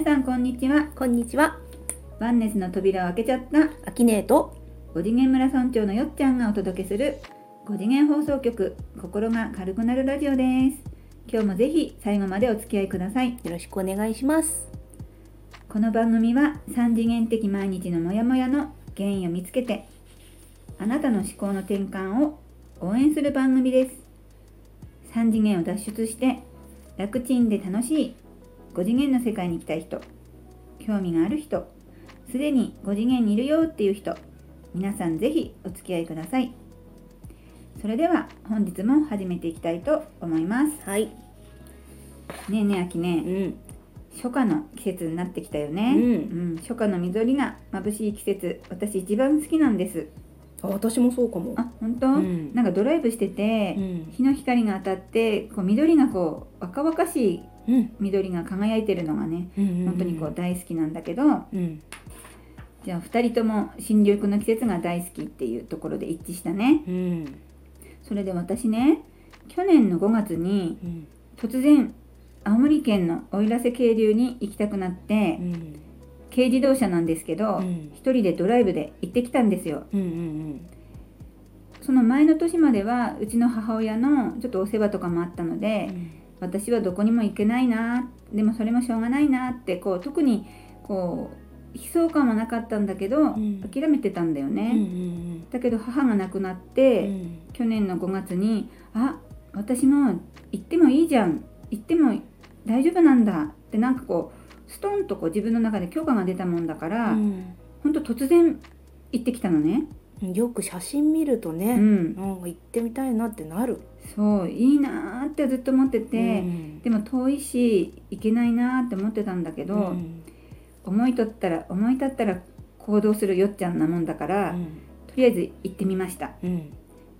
皆さんこんにちは。こんにちは、ワンネスの扉を開けちゃった。アキネート。5次元村村長のよっちゃんがお届けする。5次元放送局。心が軽くなるラジオです。今日もぜひ最後までお付き合いください。よろしくお願いします。この番組は3次元的毎日のモヤモヤの原因を見つけてあなたの思考の転換を応援する番組です。3次元を脱出して楽ちんで楽しい5次元の世界に行きたい人興味がある人すでに5次元にいるよっていう人皆さんぜひお付き合いくださいそれでは本日も始めていきたいと思いますはい。ねえねえあきねうん。初夏の季節になってきたよね、うんうん初夏の緑が眩しい季節私一番好きなんですあ、私もそうかも。あ本当、うんなんかドライブしてて、うん。日の光が当たってこう緑がこう若々しいうん。緑が輝いてるのがねうん。本当にこう大好きなんだけど、うん。じゃあ2人とも新緑の季節が大好きっていうところで一致したねうん。それで私ね去年の5月にうん。突然青森県の奥入瀬渓流に行きたくなって、うん。軽自動車なんですけど、うん一人でドライブで行ってきたんですようん。うん。その前の年まではうちの母親のちょっとお世話とかもあったので、うん。私はどこにも行けないなでもそれもしょうがないなってこう特にこう悲壮感はなかったんだけど、ん諦めてたんだようん。うね、ん。だけど母が亡くなって、うん。去年の5月にあ私も行ってもいいじゃん行っても大丈夫なんだってなんかこうストンとこう自分の中で許可が出たもんだから、うん。ほんと突然行ってきたのね。よく写真見るとうね、ん、なんか行ってみたいなってなる。そういいなーってずっと思ってて、うんでも遠いし行けないなーって思ってたんだけど、うん。思いとったら思い立ったら行動するよっちゃんなもんだから、とりあえず行ってみましたうん。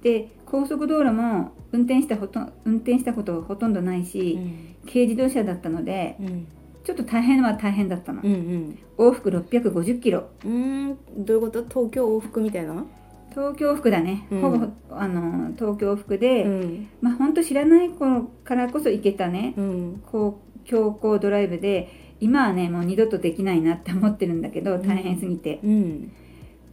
で高速道路も運転したほとん運転したことほとんどないし、うん。軽自動車だったのでうん。ちょっと大変は大変だったの、うん。往復650キロうん。どういうこと？東京往復みたいな？東京往復だね、うんほぼあの東京往復で、ん。まあほんと知らない頃からこそ行けたね、うん。こう強行ドライブで今はねもう二度とできないなって思ってるんだけど大変すぎて、うん。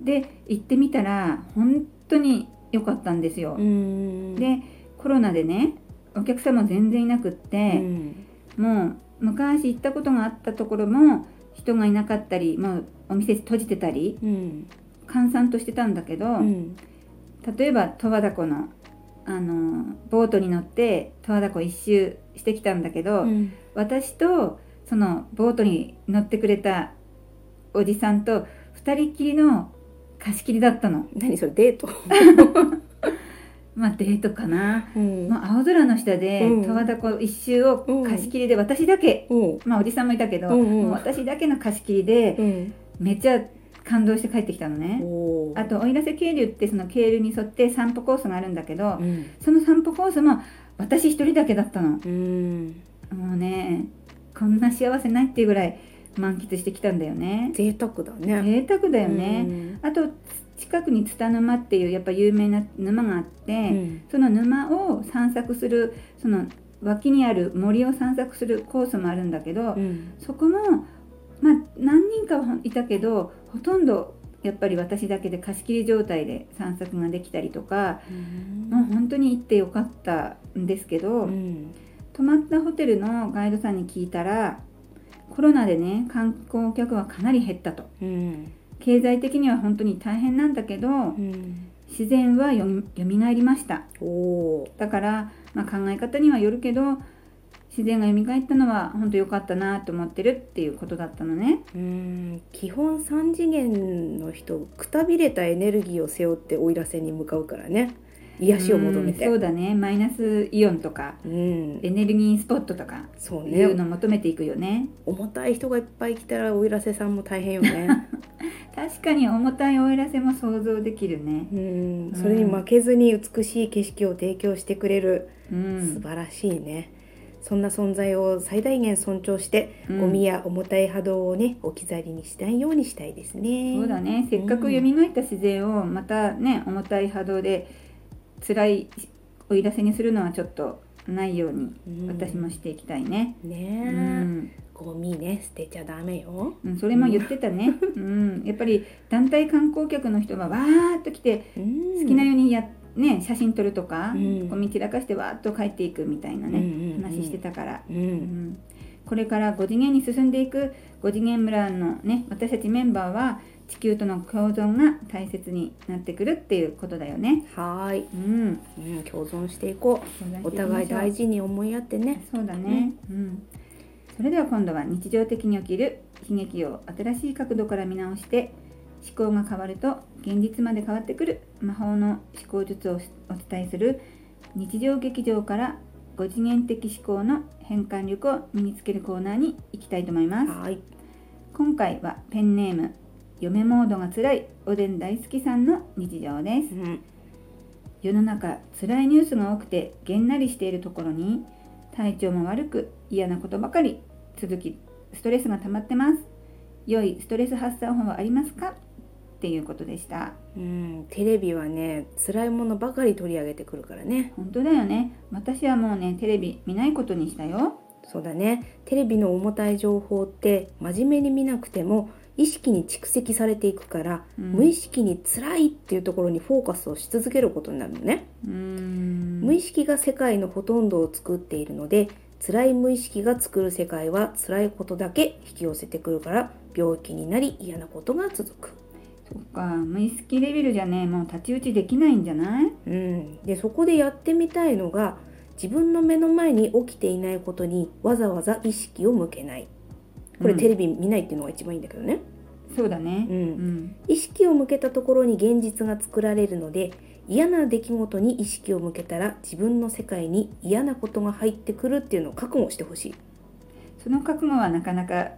で行ってみたら本当に良かったんですよ、うん。でコロナでねお客様全然いなくっうて、ん。もう昔行ったことがあったところも人がいなかったりもうお店閉じてたりうん。閑散としてたんだけど、うん。例えば十和田湖のあのボートに乗って十和田湖一周してきたんだけど、うん。私とそのボートに乗ってくれたおじさんと二人っきりの貸し切りだったの何それデート？まあデートかな、うん。まあ、青空の下でうん十和田湖一周を貸し切りで私だけ、うん。まあおじさんもいたけど、うんうんもう私だけの貸し切りでうん。めっちゃ感動して帰ってきたのねあと奥入瀬渓流ってその渓流に沿って散歩コースがあるんだけど、うん。その散歩コースも私一人だけだったのうん。もうねこんな幸せないっていうぐらい満喫してきたんだよね贅沢だね。贅沢だよね、あと近くに津田沼っていうやっぱ有名な沼があって、うん。その沼を散策するその脇にある森を散策するコースもあるんだけど、うん。そこもまあ何人かはいたけどほとんどやっぱり私だけで貸し切り状態で散策ができたりとか、もう本当に行ってよかったんですけど、うん。泊まったホテルのガイドさんに聞いたらコロナでね観光客はかなり減ったとうん。経済的には本当に大変なんだけど、うん。自然はよみがえりました。だから、まあ、考え方にはよるけど自然が蘇ったのは本当良かったなと思ってるっていうことだったのね。うん。基本3次元の人くたびれたエネルギーを背負って奥入瀬に向かうからね。癒しを求めて。うんそうだね。マイナスイオンとかうん。エネルギースポットとかそういうねのを求めていくよね。重たい人がいっぱい来たら奥入瀬さんも大変よね 確かに重たいおいらせも想像できるね。うん。それに負けずに美しい景色を提供してくれる。うん。素晴らしいね、そんな存在を最大限尊重して、うん。ゴミや重たい波動をね置き去りにしないようにしたいですね。そうだね。せっかく蘇った自然をまたね重たい波動で辛いおいらせにするのはちょっとないようにうん。私もしていきたいね。うね。え、ん、ゴミね捨てちゃダメよ。うん、それも言ってたね、うん、やっぱり団体観光客の人はわーっと来て好好きなようにや、ね、写真撮るとか、うん。ゴミ散らかしてわーっと帰っていくみたいなね、うんうんうん。話してたから、ううん。んこれから5次元に進んでいく5次元村のね私たちメンバーは地球との共存が大切になってくるっていうことだよね。はーい、うん、うん、共存していこう。お互い大事事に思い合ってね。そうだね、うん、それでは今度は日常的に起きる悲劇を新しい角度から見直して思考が変わると現実まで変わってくる魔法の思考術をお伝えする日常劇場から5次元的思考の変換力を身につけるコーナーに行きたいと思います。はーい。今回はペンネーム嫁モードが辛いおでん大好きさんの日常です。うん。世の中辛いニュースが多くてげんなりしているところに体調も悪く嫌なことばかり続きストレスが溜まってます。良いストレス発散法はありますか？っていうことでした。うん、テレビはね辛いものばかり取り上げてくるからね。本当だよね。私はもうねテレビ見ないことにしたよ。そうだね。テレビの重たい情報って真面目に見なくても意識に蓄積されていくから、うん。無意識に辛いっていうところにフォーカスをし続けることになるのね、無意識が世界のほとんどを作っているので辛い無意識が作る世界は辛いことだけ引き寄せてくるから病気になり嫌なことが続く。そっか。無意識レベルじゃねもう太刀打ちできないんじゃない？うん、でそこでやってみたいのが自分の目の前に起きていないことにわざわざ意識を向けないこれうんテレビ見ないっていうのが一番いいんだけどね、そうだね。うん。うん。意識を向けたところに現実が作られるので嫌な出来事に意識を向けたら自分の世界に嫌なことが入ってくるっていうのを覚悟してほしい、その覚悟はなかなか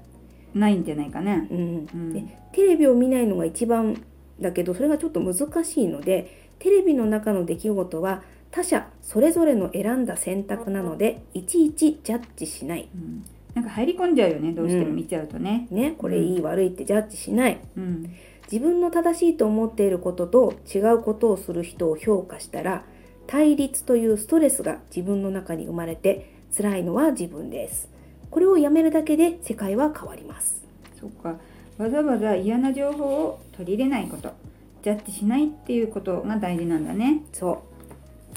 ないんじゃないかな。うん。うん。でテレビを見ないのが一番だけどそれがちょっと難しいのでテレビの中の出来事は他者それぞれの選んだ選択なのでいちいちジャッジしない。うんなんか入り込んじゃうよねどうしても見ちゃうとね。ねこれいい悪いってジャッジしない。うん。自分の正しいと思っていることと違うことをする人を評価したら対立というストレスが自分の中に生まれて辛いのは自分です。これをやめるだけで世界は変わります。そっか。わざわざ嫌な情報を取り入れないことジャッジしないっていうことが大事なんだね。そう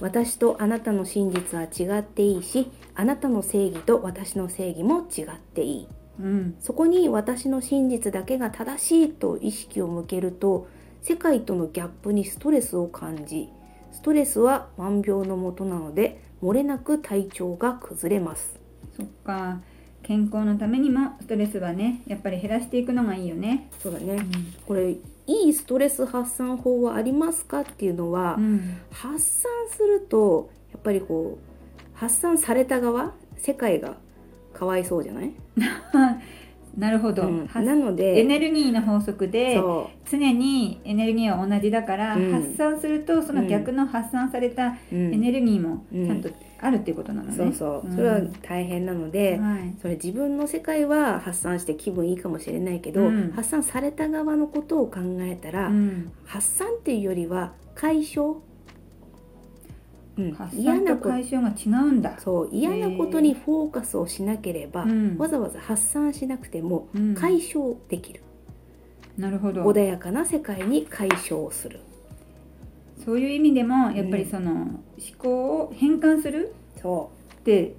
私とあなたの真実は違っていいしあなたの正義と私の正義も違っていい。うん。そこに私の真実だけが正しいと意識を向けると世界とのギャップにストレスを感じストレスは万病のもとなので漏れなく体調が崩れます。そっか健康のためにもストレスはねやっぱり減らしていくのがいいよね。そうだね。うん。これいいストレス発散法はありますかっていうのは、うん。発散するとやっぱりこう発散された側世界がかわいそうじゃない、なるほど、うん。はなのでエネルギーの法則でそ常にエネルギーは同じだから、うん。発散するとその逆の発散されたエネルギーもちゃんとあるっていうことなのね、そうそう、ん。それは大変なので、はい。それ自分の世界は発散して気分いいかもしれないけど、うん。発散された側のことを考えたら、うん。発散っていうよりは解消、うん。発嫌なこ散と解消が違うんだそう嫌なことにフォーカスをしなければ、うん。わざわざ発散しなくてもうん。解消できる、なるほど。穏やかな世界に解消する。そういう意味でもやっぱりうん。その思考を変換するそって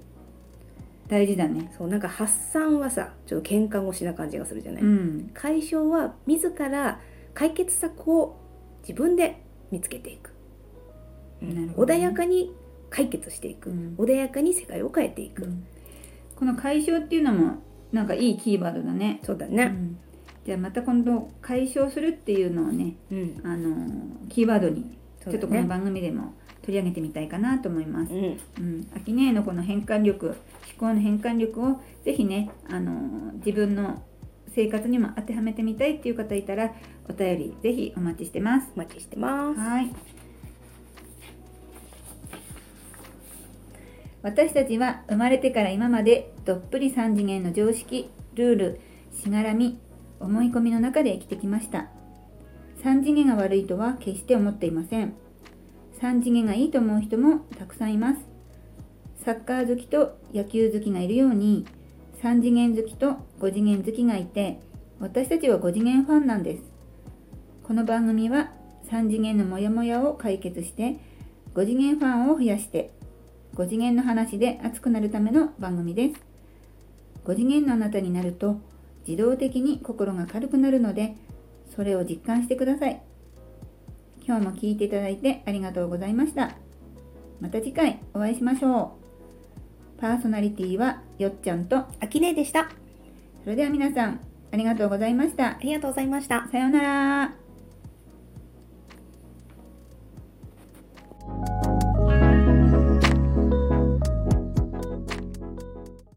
大事だね。うそうなんか発散はさちょっと喧嘩腰な感じがするじゃない、うん。解消は自ら解決策を自分で見つけていく、穏やかに解決していく、うん。穏やかに世界を変えていく、この解消っていうのもなんかいいキーワードだね。うそうだね、ん。じゃあまた今度解消するっていうのをねうん。あのキーワードにちょっとこの番組でも取り上げてみたいかなと思います。うん。うん、アキネーのこの変換力思考の変換力をぜひね、あの自分の生活にも当てはめてみたいっていう方いたらお便りぜひお待ちしてます。お待ちしてます。はい。私たちは生まれてから今までどっぷり3次元の常識、ルール、しがらみ、思い込みの中で生きてきました。3次元が悪いとは決して思っていません。3次元がいいと思う人もたくさんいます。サッカー好きと野球好きがいるように、3次元好きと5次元好きがいて私たちは5次元ファンなんですこの番組は3次元のモヤモヤを解決して5次元ファンを増やして5次元の話で熱くなるための番組です。5次元のあなたになると自動的に心が軽くなるのでそれを実感してください。今日も聞いていただいてありがとうございました。また次回お会いしましょう。パーソナリティはよっちゃんとあきねえでした。それでは皆さんありがとうございました。ありがとうございました。さようなら